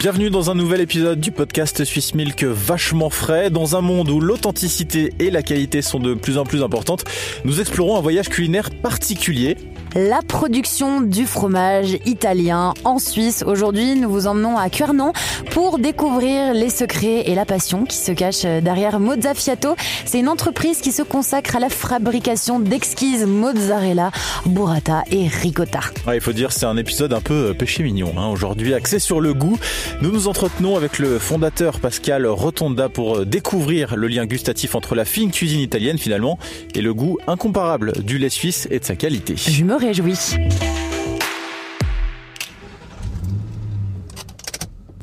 Bienvenue dans un nouvel épisode du podcast Swiss Milk vachement frais. Dans un monde où l'authenticité et la qualité sont de plus en plus importantes, nous explorons un voyage culinaire particulier la production du fromage italien en Suisse. Aujourd'hui, nous vous emmenons à Cuernon pour découvrir les secrets et la passion qui se cachent derrière Mozzafiato. C'est une entreprise qui se consacre à la fabrication d'exquises mozzarella, burrata et ricotta. il faut dire c'est un épisode un peu euh, péché mignon. Hein. Aujourd'hui, axé sur le goût, nous nous entretenons avec le fondateur Pascal Rotonda pour euh, découvrir le lien gustatif entre la fine cuisine italienne finalement et le goût incomparable du lait suisse et de sa qualité. Réjouis.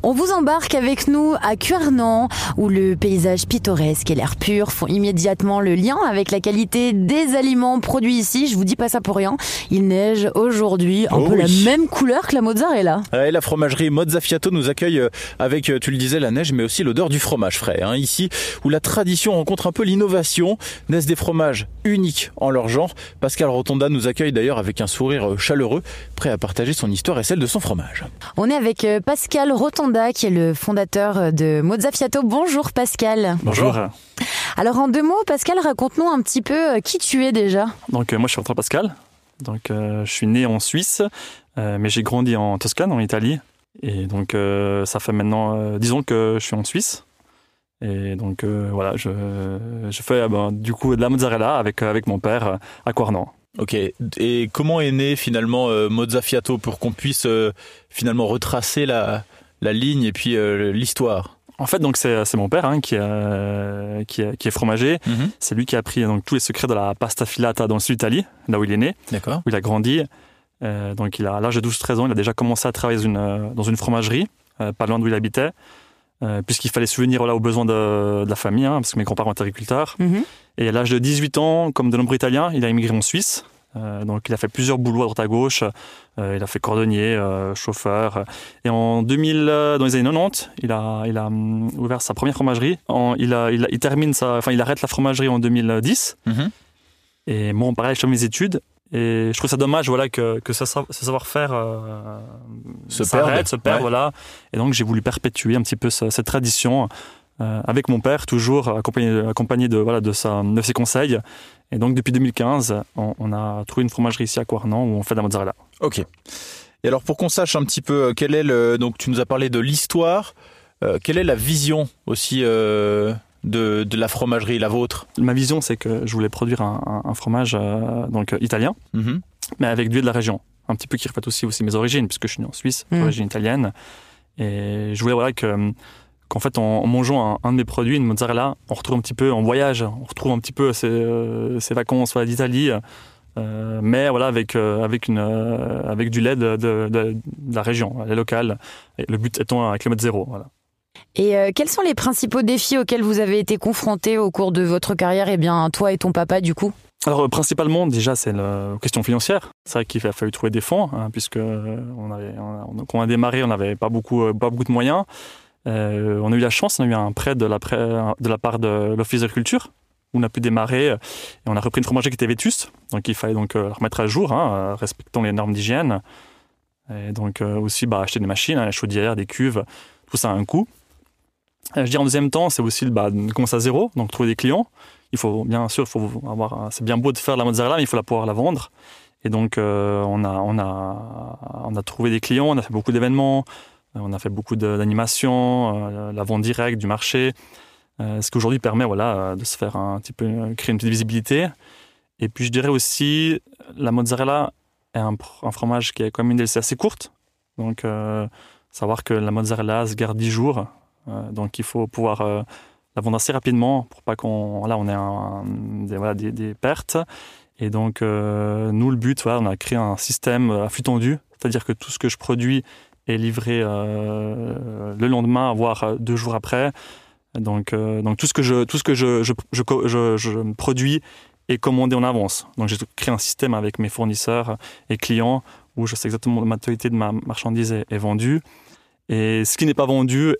On vous embarque avec nous à Cuernan, où le paysage pittoresque et l'air pur font immédiatement le lien avec la qualité des aliments produits ici. Je vous dis pas ça pour rien. Il neige aujourd'hui, un Oh peu la même couleur que la mozzarella. Et la fromagerie Mozzafiato nous accueille euh, avec, euh, tu le disais, la neige, mais aussi l'odeur du fromage frais. hein. Ici, où la tradition rencontre un peu l'innovation, naissent des fromages uniques en leur genre. Pascal Rotonda nous accueille d'ailleurs avec un sourire euh, chaleureux, prêt à partager son histoire et celle de son fromage. On est avec Pascal Rotonda, qui est le fondateur de Mozzafiato. Bonjour Pascal. Bonjour. Alors en deux mots, Pascal, raconte-nous un petit peu euh, qui tu es déjà. Donc euh, moi je suis Antoine Pascal. Donc euh, je suis né en Suisse, euh, mais j'ai grandi en Toscane, en Italie. Et donc euh, ça fait maintenant euh, 10 ans que je suis en Suisse. Et donc euh, voilà, je, je fais euh, ben, du coup de la mozzarella avec, avec mon père à Quarnan. Ok. Et comment est né finalement euh, Mozzafiato pour qu'on puisse euh, finalement retracer la, la ligne et puis euh, l'histoire En fait, donc c'est mon père hein, qui, euh, qui, est, qui est fromager. Mhm. C'est lui qui a appris donc tous les secrets de la pasta filata dans le sud d'Italie, là où il est né. D'accord. où il a grandi. Euh, donc, il a, à l'âge de 12-13 ans, il a déjà commencé à travailler dans une, dans une fromagerie, euh, pas loin d'où il habitait, euh, puisqu'il fallait subvenir voilà, aux besoins de, de la famille, hein, parce que mes grands-parents étaient agriculteurs. Mhm. Et à l'âge de 18 ans, comme de nombreux Italiens, il a immigré en Suisse. Euh, donc, il a fait plusieurs boulots à droite à gauche. Euh, il a fait cordonnier, euh, chauffeur. Et en 2000, euh, dans les années 90, il a, il a hum, ouvert sa première fromagerie. En- il, a, il, a- il termine sa, enfin, il arrête la fromagerie en 2010. Mhm. Et moi, pareil, je fais mes études. Et je trouve ça dommage voilà, que, que ce, sa- ce savoir-faire Se s'arrête, perde. se perd. Ouais. Voilà. Et donc, j'ai voulu perpétuer un petit peu ce- cette tradition avec mon père, toujours accompagné, accompagné de, voilà, de, sa, de ses conseils. Et donc, depuis 2015, on, on a trouvé une fromagerie ici à Quarnan où on fait de la mozzarella. Ok. Et alors pour qu'on sache un petit peu euh, quel est le donc tu nous as parlé de l'histoire, euh, quelle est la vision aussi euh, de, de la fromagerie, la vôtre? Ma vision, c'est que je voulais produire un, un- un fromage euh, donc, italien, Mhm. mais avec du lait de la région. Un petit peu qui reflète aussi, aussi mes origines, puisque je suis né en Suisse, Mm. d'origine italienne. Et je voulais voilà, que, qu'en fait, en, en mangeant un, un de mes produits, une mozzarella, on retrouve un petit peu en voyage, on retrouve un petit peu ces, euh, ces vacances voilà, d'Italie, euh, mais voilà, avec, euh, avec, une, avec du lait de, de- de- de la région, lait local. Et le but étant un kilomètre zéro. Voilà. Et quels sont les principaux défis auxquels vous avez été confrontés au cours de votre carrière? Eh bien, toi et ton papa, du coup. Alors principalement déjà c'est la question financière. C'est vrai qu'il a fallu trouver des fonds hein, puisque on avait, on a- quand on a démarré on n'avait pas beaucoup, pas beaucoup de moyens. Euh, on a eu la chance, on a eu un prêt de la, part de l'Office de culture où on a pu démarrer et on a repris une fromagerie qui était vétuste. Donc il fallait donc euh, la remettre à jour, hein, euh, respectant les normes d'hygiène. Et donc aussi bah, acheter des machines, hein, la chaudière, des cuves, tout ça a un coût. Euh, je dirais en deuxième temps, c'est aussi bah, de commencer à zéro, donc trouver des clients. Il faut bien sûr, avoir, c'est bien beau de faire la mozzarella, mais il faut la pouvoir la vendre. Et donc on a, trouvé des clients, on a fait beaucoup d'événements, on a fait beaucoup d'animations, euh, la vente directe du marché, euh, ce qui aujourd'hui permet voilà de se faire un petit peu euh, créer une petite visibilité. Et puis je dirais aussi la mozzarella est un, fromage qui a quand même une DLC assez courte, donc savoir que la mozzarella se garde 10 jours, donc il faut pouvoir la vendre assez rapidement pour pas qu'on là on ait des, pertes. Et donc nous le but, voilà, on a créé un système à flux tendu, c'est-à-dire que tout ce que je produis est livré euh, le lendemain, voire euh, deux jours après. Donc, euh, donc tout ce que je tout ce que je, je, je, je- je produis est commandé en avance. Donc j'ai créé un système avec mes fournisseurs et clients où je sais exactement la totalité de ma marchandise est, est vendue. Et ce qui n'est pas vendu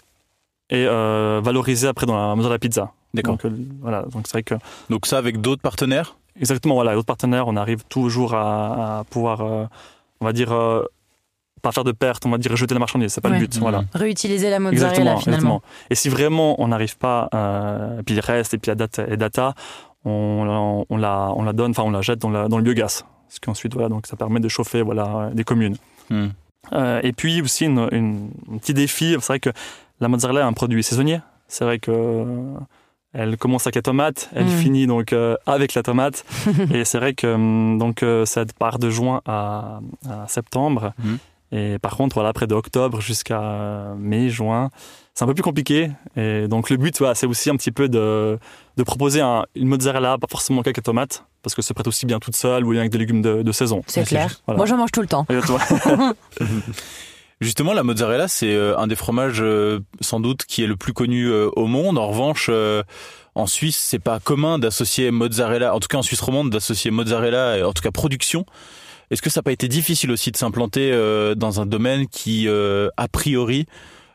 est euh, valorisé après dans la mesure de la pizza. D'accord. Donc, euh, voilà, donc c'est vrai que Donc ça avec d'autres partenaires? Exactement voilà, avec d'autres partenaires, on arrive toujours à, à pouvoir, euh, on va dire, pas faire de perte, on va dire jeter la marchandise, c'est pas Ouais. le but. Voilà. Réutiliser la mozzarella Exactement, finalement. exactement. Et si vraiment on n'arrive pas, euh, et puis il reste, et puis la date est data, on, on, la, on la donne, enfin on la jette dans, la- dans le biogaz. Ce qu'ensuite, voilà, donc ça permet de chauffer voilà, des communes. Hmm. Euh, et puis aussi, une, une- un petit défi, c'est vrai que la mozzarella est un produit saisonnier. C'est vrai que euh, elle commence avec la tomate, elle Mm. finit donc euh, avec la tomate. et c'est vrai que hum, donc euh, ça part de juin à, à septembre. Et par contre, voilà, après de octobre jusqu'à mai, juin, c'est un peu plus compliqué. Et donc le but, voilà, c'est aussi un petit peu de, de proposer un- une mozzarella, pas forcément qu'avec la tomate, parce que ça se prête aussi bien toute seule ou bien avec des légumes de, de saison. C'est clair. juste, voilà. Moi, j'en mange tout le temps. Exactement. Justement, la mozzarella, c'est euh, un des fromages euh, sans doute qui est le plus connu euh, au monde. En revanche, en Suisse, c'est pas commun d'associer mozzarella, en tout cas en Suisse romande, d'associer mozzarella, et en tout cas production. Est-ce que ça n'a pas été difficile aussi de s'implanter euh, dans un domaine qui, euh, a priori,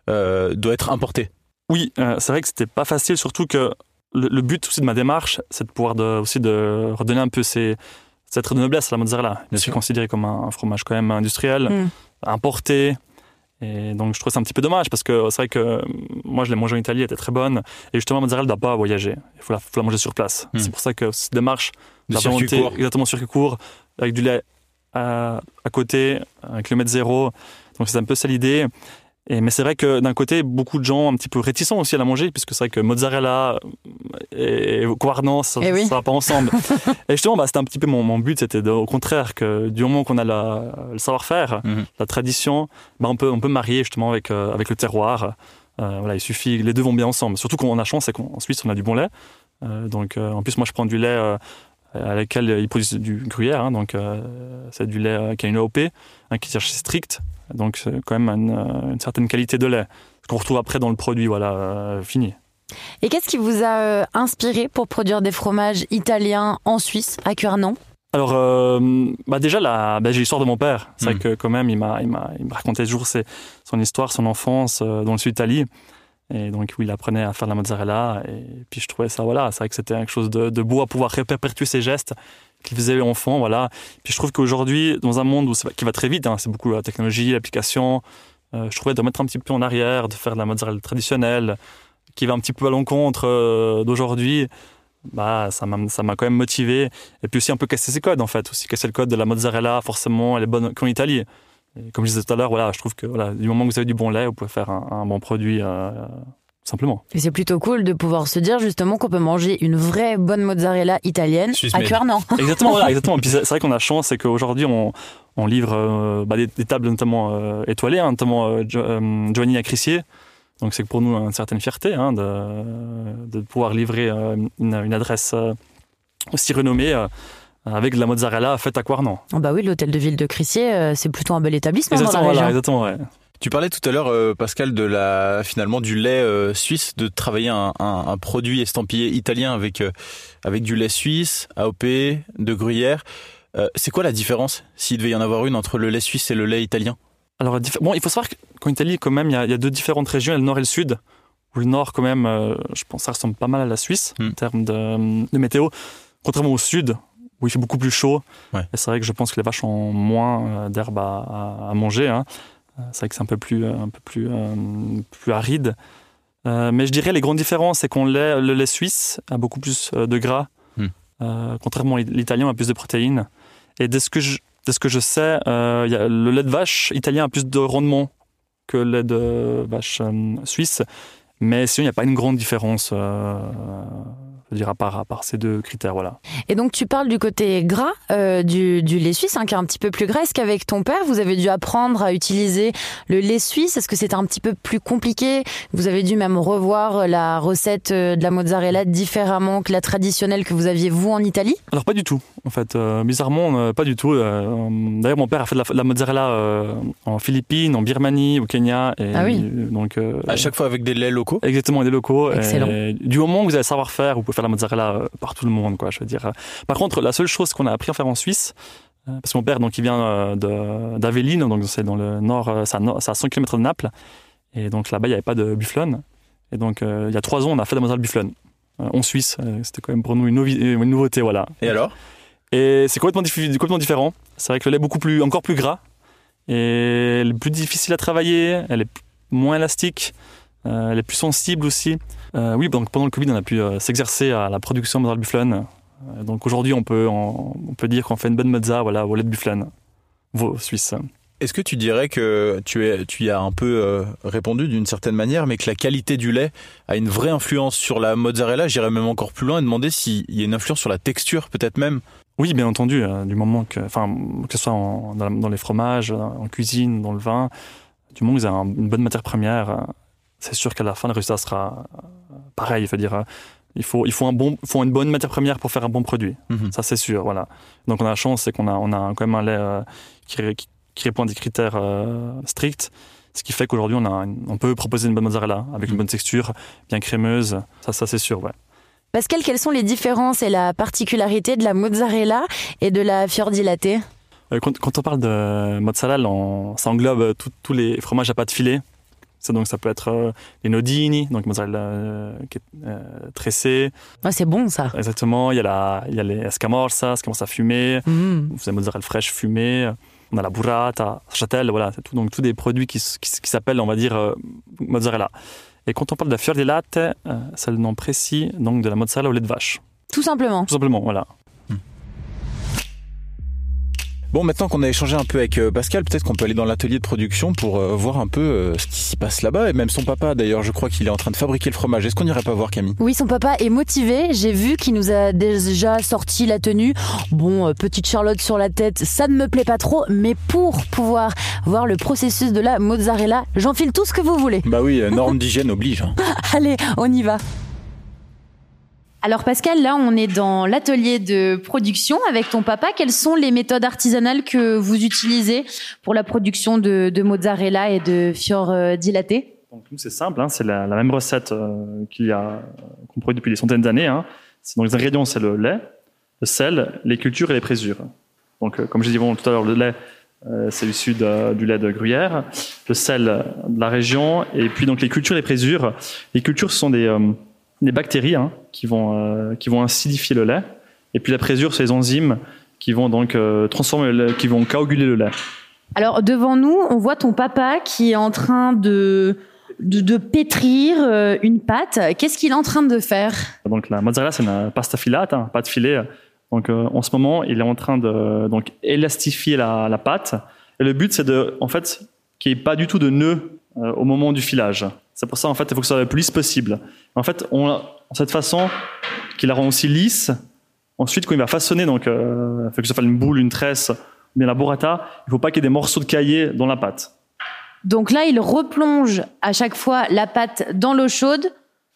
euh, doit être importé? Oui, euh, c'est vrai que c'était pas facile, surtout que le, le but aussi de ma démarche, c'est de pouvoir de, aussi de redonner un peu ces, cette de noblesse à la mozzarella. Bien C'est sûr. considéré comme un, un fromage quand même industriel, Mm. importé. Et donc je trouve ça un petit peu dommage parce que c'est vrai que euh, moi je l'ai mangé en Italie, elle était très bonne. Et justement, la mozzarella ne doit pas voyager. Il faut la, faut la manger sur place. Mm. C'est pour ça que cette démarche, de la circuit volonté, court exactement circuit court, avec du lait à, à côté, un kilomètre zéro. Donc c'est un peu ça l'idée. Et, mais c'est vrai que d'un côté, beaucoup de gens un petit peu réticents aussi à la manger, puisque c'est vrai que mozzarella et guarnan, ça Eh oui. ne va pas ensemble. et justement, bah, c'était un petit peu mon, mon but, c'était de- au contraire que du moment qu'on a la- le savoir-faire, Mhm. la tradition, bah, on, peut, on peut marier justement avec, euh, avec le terroir. Euh, voilà, il suffit, les deux vont bien ensemble. Surtout qu'on a chance, c'est qu'en Suisse, on a du bon lait. Euh, donc, euh, en plus, moi, je prends du lait euh, à laquelle ils produisent du gruyère. hein, donc, euh, c'est du lait euh, qui a une AOP, un qui cherche strict. Donc, c'est quand même une, euh, une certaine qualité de lait. Ce qu'on retrouve après dans le produit, voilà, euh, fini. Et qu'est-ce qui vous a euh, inspiré pour produire des fromages italiens en Suisse, à Cuernan? Alors, euh, bah déjà, la, bah, j'ai l'histoire de mon père. C'est vrai que quand même, il m'a, il m'a, il me racontait toujours ses- son histoire, son enfance euh, dans le sud d'Italie. Et donc, oui, il apprenait à faire de la mozzarella. Et puis, je trouvais ça, voilà, c'est vrai que c'était quelque chose de, de beau à pouvoir réperpétuer ses gestes qu'il faisait enfant, voilà. Puis, je trouve qu'aujourd'hui, dans un monde où qui va très vite, hein, c'est beaucoup la technologie, l'application, euh, je trouvais de mettre un petit peu en arrière, de faire de la mozzarella traditionnelle, qui va un petit peu à l'encontre euh, d'aujourd'hui, bah, ça m'a, ça m'a quand même motivé. Et puis aussi un peu casser ses codes, en fait. Aussi casser le code de la mozzarella, forcément, elle est bonne qu'en Italie. Et comme je disais tout à l'heure, voilà, je trouve que voilà, du moment que vous avez du bon lait, vous pouvez faire un, un bon produit euh, simplement. Et c'est plutôt cool de pouvoir se dire justement qu'on peut manger une vraie bonne mozzarella italienne Suisse à. Cuernan. Exactement, voilà, exactement. Et puis c'est, vrai qu'on a chance, c'est qu'aujourd'hui, on, on livre euh, bah, des, des tables notamment euh, étoilées, hein, notamment euh, Jo- euh, Giovanni à Crissier. Donc c'est pour nous une certaine fierté hein, de, de pouvoir livrer euh, une, une adresse euh, aussi renommée euh, avec de la mozzarella faite à Quarnan. Oh bah oui, l'hôtel de ville de Crissier, euh, c'est plutôt un bel établissement dans la Exactement, voilà, région. exactement, ouais. Tu parlais tout à l'heure, euh, Pascal, de la finalement du lait euh, suisse, de travailler un, un- un produit estampillé italien avec euh, avec du lait suisse, AOP, de gruyère. Euh, c'est quoi la différence, s'il devait y en avoir une, entre le lait suisse et le lait italien? Alors, bon, il faut savoir qu'en Italie, quand même, il y, a, il y a deux différentes régions, il y a le nord et le sud. Où le nord, quand même, euh, je pense que ça ressemble pas mal à la Suisse Hmm. en termes de, de météo. Contrairement au sud, où il fait beaucoup plus chaud. Ouais. Et c'est vrai que je pense que les vaches ont moins euh, d'herbe à, manger. hein. Euh, C'est vrai que c'est un peu plus, euh, un peu plus, plus aride. Euh, mais je dirais les grandes différences, c'est qu'on lait, le lait suisse a beaucoup plus de gras, Hmm. Euh, contrairement à l'italien a plus de protéines. Et de ce que je, de ce que je sais, euh, il y a- le lait de vache italien a plus de rendement que le lait de vache suisse. Mais sinon, il n'y a pas une grande différence, je veux dire, à part, à part ces deux critères. Voilà. Et donc tu parles du côté gras euh, du, du lait suisse, hein, qui est un petit peu plus gras. Est-ce qu'avec ton père, vous avez dû apprendre à utiliser le lait suisse? Est-ce que c'était un petit peu plus compliqué? Vous avez dû même revoir la recette euh, de la mozzarella différemment que la traditionnelle que vous aviez vous en Italie? Alors, pas du tout, en fait. Euh, bizarrement, euh, pas du tout. Euh, D'ailleurs, mon père a fait de la, de la mozzarella euh, en Philippines, en Birmanie, au Kenya. Et, Ah oui. Donc, euh, À chaque fois avec des laits locaux? Exactement, des locaux. Excellent. Et du moment où vous avez le savoir-faire, vous pouvez faire la mozzarella euh, par tout le monde, quoi, je veux dire. Par contre, la seule chose qu'on a appris à faire en Suisse, euh, parce que mon père, donc, il vient euh, d'Aveline, donc c'est dans le nord, c'est à, no- c'est à 100 km de Naples. Et donc là-bas, il n'y avait pas de bufflone. Et donc, euh, il y a trois ans, on a fait de la mozzarella bufflone. Euh, en Suisse, c'était quand même pour nous une, novi- une nouveauté, voilà. Et alors? Et c'est complètement, diffi- complètement différent. C'est vrai que le lait est beaucoup plus, encore plus gras. Et elle est plus difficile à travailler, elle est moins élastique, euh, elle est plus sensible aussi. Euh, oui, donc pendant le Covid, on a pu euh, s'exercer à la production de bufflane. Euh, donc aujourd'hui, on peut, on, on peut dire qu'on fait une bonne mozza voilà, au lait de bufflane, suisse. Est-ce que tu dirais que tu, es, tu y as un peu répondu d'une certaine manière, mais que la qualité du lait a une vraie influence sur la mozzarella? J'irais même encore plus loin et demander s'il y a une influence sur la texture, peut-être même. Oui, bien entendu, du moment que, enfin, que ce soit en- dans, les fromages, en cuisine, dans le vin, du moment avez un- une bonne matière première, c'est sûr qu'à la fin, le résultat sera euh, pareil. Je veux dire, euh, il faut, il faut, un bon, faut une bonne matière première pour faire un bon produit. Mhm. Ça, c'est sûr, voilà. Donc, on a la chance, c'est qu'on a, on a quand même un lait euh, qui, ré- qui- qui répond à des critères euh, stricts. Ce qui fait qu'aujourd'hui, on, a une- on peut proposer une bonne mozzarella avec une bonne texture, bien crémeuse. Ça, ça c'est sûr, ouais. Pascal, quelles sont les différences et la particularité de la mozzarella et de la fiordilatte Euh, Quand, quand on parle de mozzarella, on- ça englobe tous les fromages à pâte filée. Ça, donc, ça peut être euh, les nodini, donc mozzarella euh, qui est euh, tressée. Ah, C'est bon ça. Exactement. Il y a, la, il y a les escamorza, escamorza fumée. Mmh. Vous avez mozzarella fraîche fumée. On a la burrata, châtel, voilà. C'est tout, donc, tous des produits qui, qui, qui s'appellent, on va dire, mozzarella. Et quand on parle de la fior di latte, c'est le nom précis donc de la mozzarella au lait de vache. Tout simplement. Tout simplement, voilà. Bon, maintenant qu'on a échangé un peu avec euh, Pascal, peut-être qu'on peut aller dans l'atelier de production pour euh, voir un peu euh, ce qui s'y passe là-bas. Et même son papa, d'ailleurs, je crois qu'il est en train de fabriquer le fromage. Est-ce qu'on n'irait pas voir Camille? Oui, son papa est motivé. J'ai vu qu'il nous a déjà sorti la tenue. Bon, petite Charlotte sur la tête, ça ne me plaît pas trop, mais pour pouvoir voir le processus de la mozzarella, j'enfile tout ce que vous voulez. Bah oui, euh, norme d'hygiène oblige. hein. Allez, on y va. Alors Pascal, là on est dans l'atelier de production avec ton papa. Quelles sont les méthodes artisanales que vous utilisez pour la production de, mozzarella et de fior euh, dilaté? Donc nous c'est simple, hein, c'est la, même recette euh, qu'il y a qu'on produit depuis des centaines d'années. Hein. Donc les ingrédients c'est le lait, le sel, les cultures et les présures. Donc euh, comme je disais tout à l'heure, le lait c'est issu du lait de gruyère, le sel de la région et puis donc les cultures et les présures. Les cultures ce sont des, des bactéries hein, qui vont euh, qui vont acidifier le lait et puis la présure c'est les enzymes qui vont donc euh, transformer le lait, qui vont coaguler le lait. Alors devant nous, on voit ton papa qui est en train de de, de pétrir euh, une pâte. Qu'est-ce qu'il est en train de faire? Donc la mozzarella, c'est une pasta filate, hein, pâte filée. Donc en ce moment, il est en train de donc élastifier la, la pâte. Et le but, c'est de, en fait, qu'il n'y ait pas du tout de nœud euh, au moment du filage. C'est pour ça, en fait, il faut que ce soit le plus lisse possible. En fait, on, cette façon, qu'il la rend aussi lisse. Ensuite, quand il va façonner, donc, euh, fait que ce soit une boule, une tresse, ou bien la burrata, il ne faut pas qu'il y ait des morceaux de caillé dans la pâte. Donc là, il replonge à chaque fois la pâte dans l'eau chaude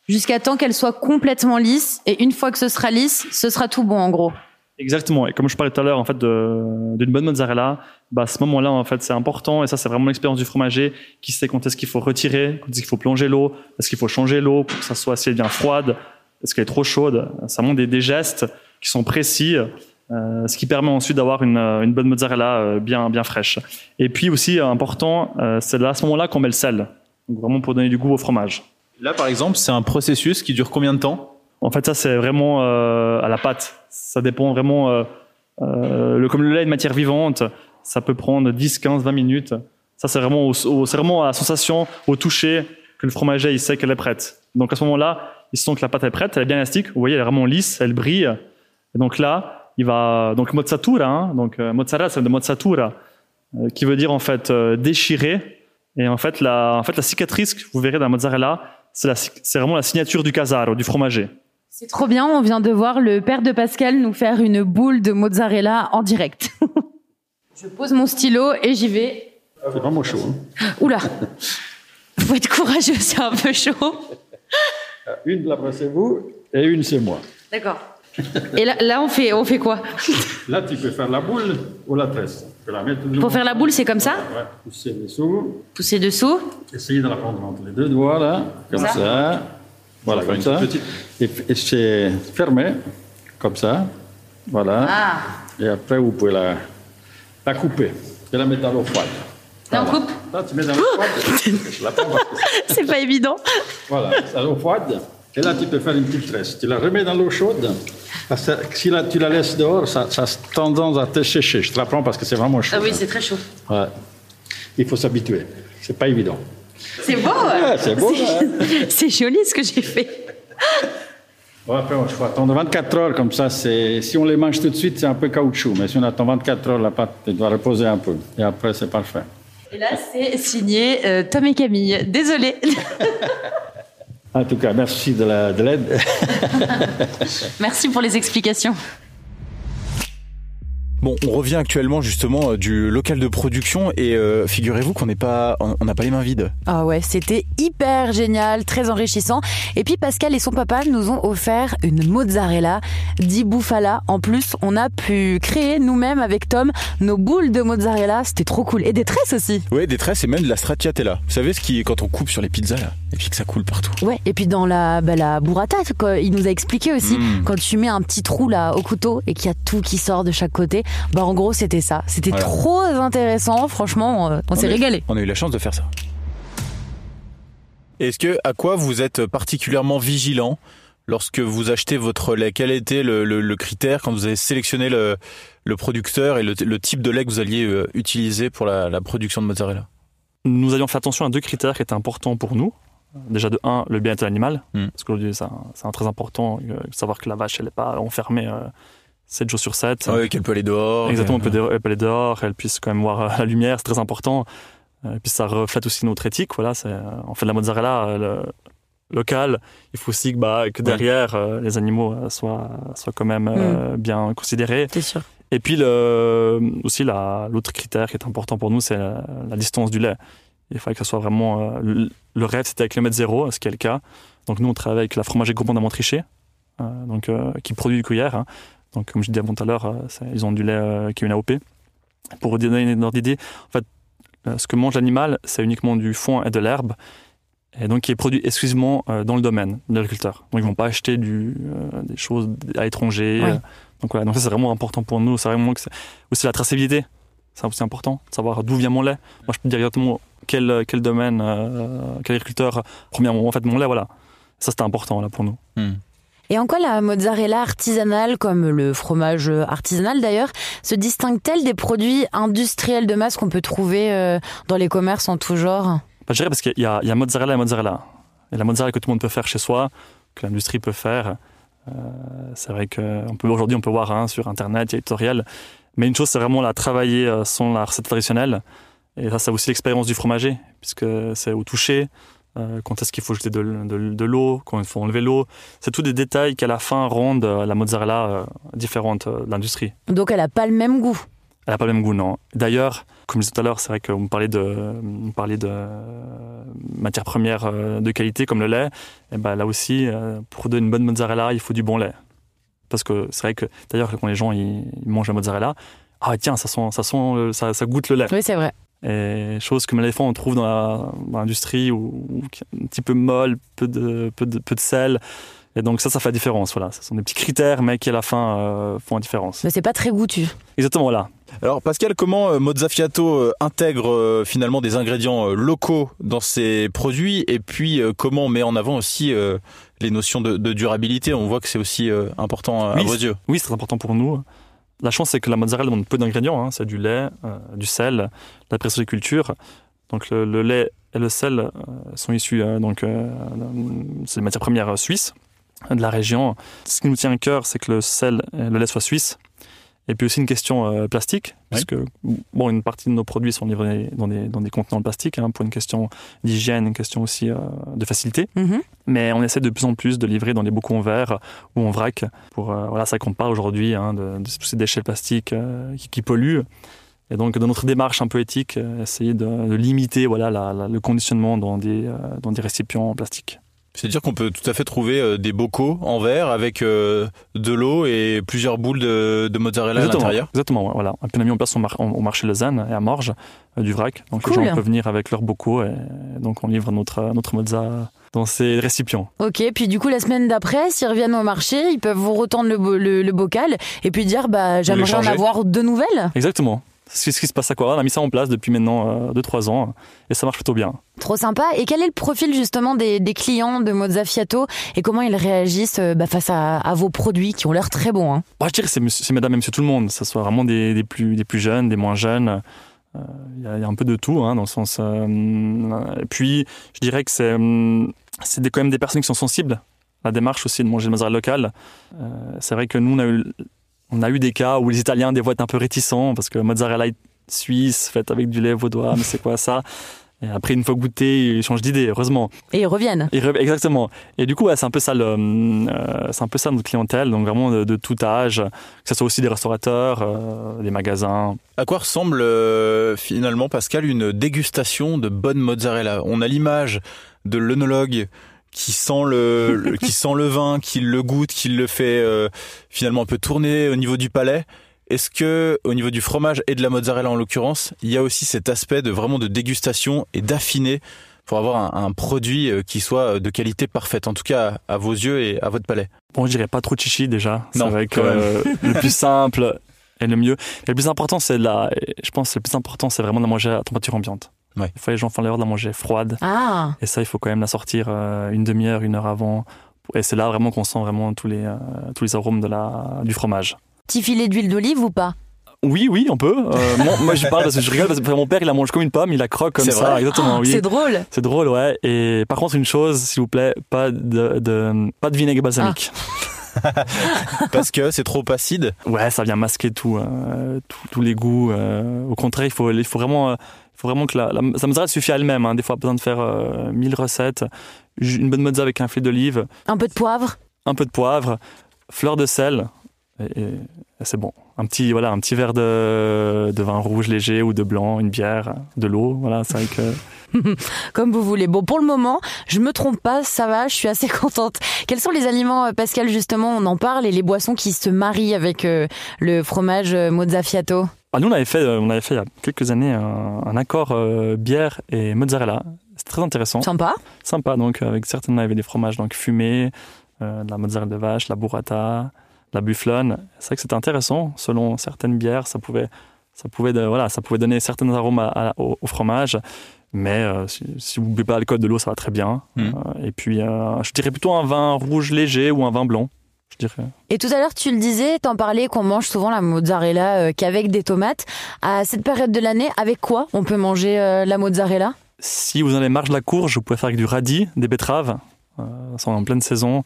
jusqu'à temps qu'elle soit complètement lisse. Et une fois que ce sera lisse, ce sera tout bon en gros. Exactement. Et comme je parlais tout à l'heure, en fait, d'une bonne mozzarella, bah, ce moment-là, en fait, c'est important. Et ça, c'est vraiment l'expérience du fromager qui sait quand est-ce qu'il faut retirer, quand est-ce qu'il faut plonger l'eau, est-ce qu'il faut changer l'eau pour que ça soit, elle devient froide, est-ce qu'elle est trop chaude. C'est vraiment des, gestes qui sont précis, euh, ce qui permet ensuite d'avoir une, une bonne mozzarella euh, bien, bien fraîche. Et puis aussi, euh, important, euh, c'est à ce moment-là qu'on met le sel. Donc vraiment pour donner du goût au fromage. Là, par exemple, c'est un processus qui dure combien de temps? En fait, ça, c'est vraiment euh, à la pâte. Ça dépend vraiment. Euh, euh, le, comme le lait est une matière vivante, ça peut prendre 10, 15, 20 minutes. Ça, c'est vraiment, au, au- vraiment à la sensation, au toucher, que le fromager, il sait qu'elle est prête. Donc, à ce moment-là, il sent que la pâte est prête, elle est bien élastique. Vous voyez, elle est vraiment lisse, elle brille. Et donc là, il va. Donc, mozzatura, hein, donc mozzarella, c'est de mozzatura, qui veut dire en fait déchirer. Et en fait, la, en fait, la cicatrice que vous verrez dans la mozzarella, c'est la- c'est vraiment la signature du casaro, du fromager. C'est trop bien, on vient de voir le père de Pascal nous faire une boule de mozzarella en direct. Je pose mon stylo et j'y vais. C'est vraiment chaud. hein. Oula Faut être courageux, c'est un peu chaud. Une là-bas c'est vous et une c'est moi. D'accord. Et là, là on, fait, on fait quoi? Là tu peux faire la boule ou la tresse. Tu peux la mettre tout le Pour faire la boule, c'est comme ça? Ouais, pousser dessous, Pousser dessous. essayer de la prendre entre les deux doigts là, comme Ça. ça. Voilà, comme ça. Et, et c'est fermé, comme ça. Voilà. Ah Et après vous pouvez la, la couper et la mettre à l'eau froide. Là, on coupe Là tu mets dans l'eau froide. Je la prends parce que- C'est pas évident. Voilà, c'est à l'eau froide. Et là, tu peux faire une petite tresse. Tu la remets dans l'eau chaude. Parce que si la- tu la laisses dehors, ça, ça a tendance à te sécher. Je te la prends parce que c'est vraiment chaud. Ah oui, c'est très chaud. Ouais. Il faut s'habituer. C'est pas évident. C'est beau c'est beau. hein. C'est joli ce que j'ai fait. Bon, après, il faut attendre 24 heures comme ça. C'est si on les mange tout de suite, c'est un peu caoutchouc. Mais si on attend 24 heures, la pâte elle doit reposer un peu. Et après, c'est parfait. Et là, c'est signé euh, Tom et Camille. Désolée. En tout cas, merci de la- de l'aide. Merci pour les explications. Bon, on revient actuellement justement euh, du local de production et euh, figurez-vous qu'on n'est pas, on n'a pas les mains vides. Ah ouais, c'était hyper génial, très enrichissant. Et puis Pascal et son papa nous ont offert une mozzarella di bufala. En plus, on a pu créer nous-mêmes avec Tom nos boules de mozzarella. C'était trop cool. Et des tresses aussi. Ouais, des tresses et même de la stracciatella. Vous savez ce qui est quand on coupe sur les pizzas là et puis que ça coule partout. Ouais, et puis dans la, bah, la burrata, quoi, il nous a expliqué aussi, Mm. quand tu mets un petit trou là au couteau et qu'il y a tout qui sort de chaque côté, bah en gros c'était ça. C'était Voilà. trop intéressant, franchement, euh, on, s'est régalé. On a eu la chance de faire ça. Est-ce que à quoi vous êtes particulièrement vigilant lorsque vous achetez votre lait? Quel était le, le- le critère quand vous avez sélectionné le, le producteur et le, le type de lait que vous alliez euh, utiliser pour la, la production de mozzarella? Nous avions fait attention à deux critères qui étaient importants pour nous. Déjà de un, le bien-être de l'animal, Mm. parce qu'aujourd'hui c'est un- c'est un très important, euh, savoir que la vache elle n'est pas enfermée euh, 7 jours sur 7. Ouais, qu'elle peut aller dehors. Exactement, elle peut, elle aller dehors, elle puisse quand même voir euh, la lumière, c'est très important. Euh, Et puis ça reflète aussi notre éthique. Voilà, c'est, euh, on fait de la mozzarella le- locale. Il faut aussi que, bah, que derrière euh, les animaux soient, soient quand même euh, bien considérés. C'est sûr. Et puis le, aussi la- l'autre critère qui est important pour nous, c'est la, la distance du lait. Il fallait que ce soit vraiment. euh, le, le rêve, c'était avec le mètre zéro, ce qui est le cas. Donc nous, on travaille avec la fromagerie Groupement d'Amontriché, euh, donc euh, qui produit du gruyère. hein. Donc comme je disais avant tout à l'heure, euh, ils ont du lait euh, qui est une AOP. Pour vous donner une ordre d'idée, en fait, euh, ce que mange l'animal, c'est uniquement du foin et de l'herbe, et donc qui est produit exclusivement euh, dans le domaine de l'agriculteur. Donc ils vont pas acheter du, euh, des choses à l'étranger. Oui. euh, donc voilà, donc ça c'est vraiment important pour nous. C'est vraiment que c'est- aussi la traçabilité. C'est aussi important de savoir d'où vient mon lait. Moi je peux dire exactement quel, quel domaine, euh, quel agriculteur premièrement en fait mon lait. Voilà, ça c'était important là pour nous. Hmm. Et en quoi la mozzarella artisanale, comme le fromage artisanal d'ailleurs, se distingue-t-elle des produits industriels de masse qu'on peut trouver euh, dans les commerces en tout genre? Bah, je dirais parce qu'il y, y a mozzarella et mozzarella. Et la mozzarella que tout le monde peut faire chez soi, que l'industrie peut faire. euh, c'est vrai qu'aujourd'hui, on peut voir hein, sur Internet, il y a tutoriels. Mais une chose, c'est vraiment la travailler euh, selon la recette traditionnelle. Et ça, c'est aussi l'expérience du fromager, puisque c'est au toucher, euh, quand est-ce qu'il faut jeter de, de- de l'eau, quand il faut enlever l'eau. C'est tous des détails qui, à la fin, rendent euh, la mozzarella euh, différente de l'industrie. Donc elle a pas le même goût. Elle n'a pas le même goût, non. D'ailleurs, comme je disais tout à l'heure, c'est vrai qu'on me parlait de, on parlait de matières premières de qualité comme le lait. Et ben là aussi, pour donner une bonne mozzarella, il faut du bon lait. Parce que c'est vrai que, d'ailleurs, quand les gens ils, ils mangent la mozzarella, ah tiens, ça sent, ça sent, ça, ça goûte le lait. Oui, c'est vrai. Et chose que les fois on trouve dans l'industrie est un petit peu molle, peu de, peu de, peu de sel. Et donc ça, ça fait la différence. Voilà, ce sont des petits critères, mais qui à la fin euh, font la différence. Mais c'est pas très goûtu. Exactement, voilà. Alors Pascal, comment euh, Mozzafiato euh, intègre euh, finalement des ingrédients euh, locaux dans ses produits? Et puis euh, comment on met en avant aussi euh, les notions de, de durabilité? On voit que c'est aussi euh, important à Oui, vos yeux. Oui, c'est très important pour nous. La chance, c'est que la mozzarella demande peu d'ingrédients. hein. C'est du lait, euh, du sel, de la pression de culture. Donc le, lait et le sel euh, sont issus, euh, donc c'est des matières premières suisses de la région. Ce qui nous tient à cœur, c'est que le sel et le lait soient suisses. Et puis aussi une question euh, plastique, puisque bon, une partie de nos produits sont livrés dans des, dans des contenants en plastique, hein, pour une question d'hygiène, une question aussi euh, de facilité. Mhm. Mais on essaie de plus en plus de livrer dans des bocaux en verre ou en vrac. Pour, euh, voilà, vrai qu'on parle aujourd'hui hein, de, de tous ces déchets plastiques euh, qui, qui polluent. Et donc, dans notre démarche un peu éthique, essayer de, de limiter voilà, la- la- le conditionnement dans des, euh, dans des récipients en plastique. C'est-à-dire qu'on peut tout à fait trouver euh, des bocaux en verre avec euh, de l'eau et plusieurs boules de, de mozzarella à Exactement, l'intérieur. exactement voilà. On a mis en place au, mar- au marché Lausanne et à Morges euh, du vrac. Donc, Cool. les gens peuvent venir avec leurs bocaux et donc on livre notre, notre mozza dans ces récipients. Ok, puis du coup la semaine d'après, s'ils reviennent au marché, ils peuvent vous retendre le, bo- le- le bocal et puis dire bah j'aimerais en avoir de nouvelles. Exactement. C'est ce qui se passe à quoi On a mis ça en place depuis maintenant 2-3 ans et ça marche plutôt bien. Trop sympa. Et quel est le profil justement des, des clients de Mozzafiato et comment ils réagissent euh, bah, face à, à vos produits qui ont l'air très bons hein? Bah, je dirais que c'est, madame et monsieur tout le monde, ce soit vraiment des, des plus, des plus jeunes, des moins jeunes. Il y, a un peu de tout, hein, dans le sens. et puis, je dirais que c'est c'est quand même des personnes qui sont sensibles la démarche aussi de manger de mozzarella local. c'est vrai que nous, on a, eu, on a eu des cas où les Italiens des fois étaient un peu réticents parce que mozzarella suisse faite avec du lait vaudois, mais c'est quoi ça? Et après, une fois goûté, ils changent d'idée, heureusement. Et ils reviennent. exactement. Et du coup, c'est un peu ça, euh, c'est un peu ça notre clientèle, donc vraiment de, tout âge, que ce soit aussi des restaurateurs, euh, des magasins. À quoi ressemble euh, finalement, Pascal, une dégustation de bonne mozzarella? On a l'image de l'œnologue qui sent le, qui sent le vin, qui le goûte, qui le fait finalement un peu tourner au niveau du palais. Est-ce que au niveau du fromage et de la mozzarella en l'occurrence, il y a aussi cet aspect de vraiment de dégustation et d'affiner pour avoir un, produit euh, qui soit euh, de qualité parfaite, en tout cas à, vos yeux et à votre palais? Bon, je dirais pas trop chichi déjà. C'est vrai que euh, le plus simple est le mieux. le plus important, c'est la. Je pense que le plus important, c'est vraiment de manger à température ambiante. Ouais. Il faut les gens font l'erreur de la manger froide. Ah. Et ça, il faut quand même la sortir une demi-heure, une heure avant. Et c'est là vraiment qu'on sent vraiment tous les, tous les arômes de la, du fromage. Petit filet d'huile d'olive ou pas? Oui, oui, on peut. Euh, moi, je parle parce que je rigole parce que mon père, il la mange comme une pomme, il la croque comme ça, exactement. oui. C'est drôle. C'est drôle, ouais. Et par contre, une chose, s'il vous plaît, pas de, de pas de vinaigre balsamique. Ah. parce que c'est trop acide. Ouais, ça vient masquer tout, euh, tous les goûts. Euh. au contraire, il faut, il faut vraiment, il faut vraiment que la, la me suffit à elle-même. Hein. Des fois, pas besoin de faire mille recettes. Une bonne mozza avec un filet d'olive. Un peu de poivre. Un peu de poivre, fleur de sel et, c'est bon. Un petit, voilà, un petit verre de, de, vin rouge léger ou de blanc, une bière, de l'eau, voilà, c'est vrai que... Comme vous voulez. Bon, pour le moment, je me trompe pas, ça va, je suis assez contente. Quels sont les aliments, euh, Pascal, justement, on en parle, et les boissons qui se marient avec euh, le fromage euh, mozzafiato ah, Nous, on avait, fait, on avait fait il y a quelques années un, accord bière et mozzarella. C'est très intéressant. Sympa. Sympa, donc avec certainement, il y avait des fromages donc, fumés, de la mozzarella de vache, la burrata, la bufflone. C'est vrai que c'était intéressant. Selon certaines bières, ça pouvait, ça pouvait, voilà, ça pouvait donner certains arômes au, fromage. Mais euh, si, vous ne buvez pas l'alcool de l'eau, ça va très bien. Euh, et puis, euh, je dirais plutôt un vin rouge léger ou un vin blanc. Je dirais. Et tout à l'heure, tu le disais, t'en parlais qu'on mange souvent la mozzarella qu'avec des tomates. À cette période de l'année, avec quoi on peut manger la mozzarella? Si vous en avez marge de la courge, vous pouvez faire avec du radis, des betteraves. sont en pleine saison.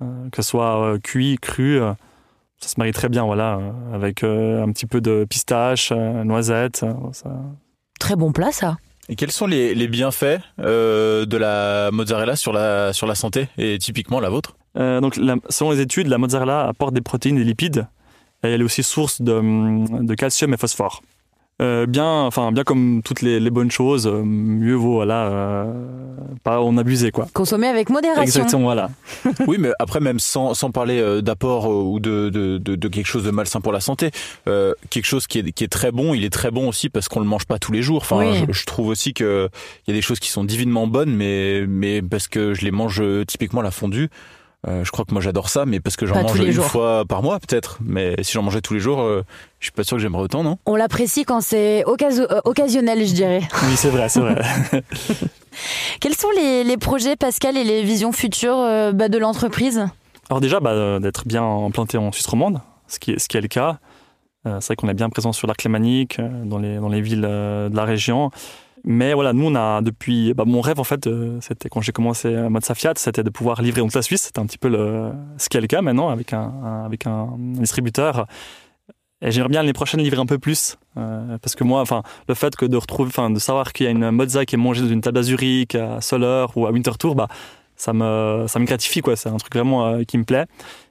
Euh, que ce soit euh, cuit, cru euh, ça se marie très bien, voilà, avec un petit peu de pistache, noisette. Très bon plat, ça. Quels sont les, bienfaits de la mozzarella sur la, sur la santé et typiquement la vôtre? Donc, selon les études, la mozzarella apporte des protéines et des lipides. Et elle est aussi source de, de calcium et phosphore. Euh, bien, enfin bien comme toutes les, bonnes choses, euh, mieux vaut voilà, euh, pas en abuser quoi. Consommer avec modération. Exactement, voilà. oui, mais après même sans, sans parler d'apport ou de, de, de, quelque chose de malsain pour la santé, quelque chose qui est, qui est très bon, il est très bon aussi parce qu'on le mange pas tous les jours. Enfin, je, trouve aussi que il y a des choses qui sont divinement bonnes, mais mais parce que je les mange typiquement la fondue. Euh, je crois que moi j'adore ça, mais parce que j'en mange une fois par mois peut-être. Mais si j'en mangeais tous les jours, euh, je suis pas sûr que j'aimerais autant, non? On l'apprécie quand c'est euh, occasionnel, je dirais. Oui, c'est vrai, c'est vrai. Quels sont les, projets, Pascal, et les visions futures bah, de l'entreprise? Alors déjà, bah, d'être bien implanté en Suisse romande, ce qui, est, ce qui est le cas. c'est vrai qu'on est bien présent sur l'arc lémanique, dans les, dans les villes de la région. Mais voilà, nous, on a depuis. Bah, mon rêve, en fait, euh, c'était quand j'ai commencé à mode Safiat, c'était de pouvoir livrer toute la Suisse. C'était un petit peu le, ce qui est le cas maintenant avec un, avec un distributeur. Et j'aimerais bien l'année prochaine livrer un peu plus. Euh, parce que moi, enfin, le fait que de retrouver, enfin, de savoir qu'il y a une mozza qui est mangée dans une table azurique à Soler ou à Winterthur, bah, ça me, ça me gratifie, quoi. C'est un truc vraiment euh, qui me plaît.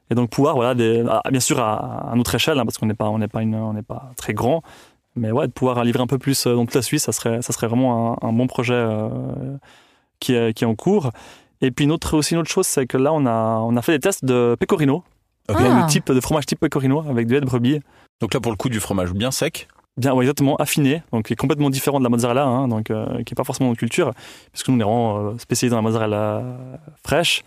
Et donc pouvoir, voilà, ah, bien sûr à, à notre échelle, hein, parce qu'on n'est pas, on n'est pas on n'est pas très grand, mais ouais, de pouvoir livrer un peu plus euh, dans toute la Suisse, ça serait, ça serait vraiment un, bon projet euh, qui, est, qui est en cours. Et puis une autre, aussi une autre chose, c'est que là, on a, on a fait des tests de pecorino. Le type de fromage type pecorino avec du lait de brebis. Donc là, pour le coup, du fromage bien sec Bien, ouais, exactement, affiné, donc qui est complètement différent de la mozzarella, hein, donc euh, qui n'est pas forcément de culture, puisque nous, on est vraiment spécialisé dans la mozzarella fraîche.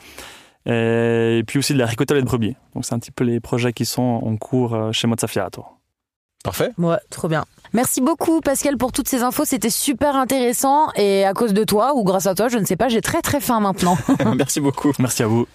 Et, puis aussi de la ricotta lait de brebis. Donc c'est un petit peu les projets qui sont en cours chez Mozzafiato. Parfait. Ouais, trop bien. Merci beaucoup Pascal pour toutes ces infos, c'était super intéressant et à cause de toi ou grâce à toi, je ne sais pas, j'ai très très faim maintenant. Merci beaucoup. Merci à vous.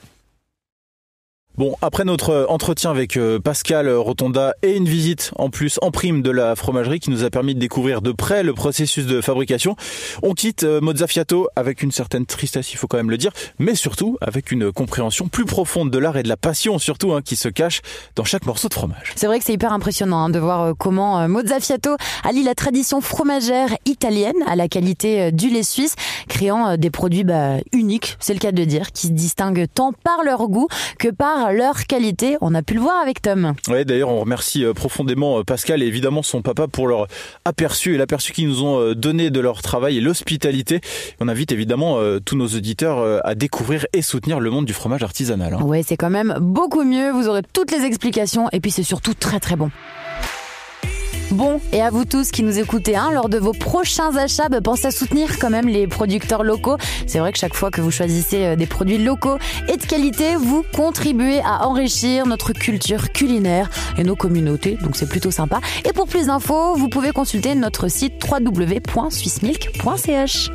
Bon, après notre entretien avec euh, Pascal Rotonda et une visite en plus en prime de la fromagerie qui nous a permis de découvrir de près le processus de fabrication, on quitte euh, Mozzafiato avec une certaine tristesse, il faut quand même le dire, mais surtout avec une compréhension plus profonde de l'art et de la passion surtout hein, qui se cache dans chaque morceau de fromage. C'est vrai que c'est hyper impressionnant hein, de voir euh, comment Mozzafiato allie la tradition fromagère italienne à la qualité du lait suisse, créant des produits bah, uniques, c'est le cas de dire, qui se distinguent tant par leur goût que par leur qualité. On a pu le voir avec Tom. Ouais, d'ailleurs, on remercie euh, profondément euh, Pascal et évidemment son papa pour leur aperçu et l'aperçu qu'ils nous ont euh, donné de leur travail et l'hospitalité. On invite évidemment tous nos auditeurs à découvrir et soutenir le monde du fromage artisanal. Hein. Ouais, c'est quand même beaucoup mieux. Vous aurez toutes les explications et puis c'est surtout très très bon. Bon, et à vous tous qui nous écoutez, hein, lors de vos prochains achats, bah, pensez à soutenir quand même les producteurs locaux. C'est vrai que chaque fois que vous choisissez euh, des produits locaux et de qualité, vous contribuez à enrichir notre culture culinaire et nos communautés, donc c'est plutôt sympa. Et pour plus d'infos, vous pouvez consulter notre site www.swissmilk.ch.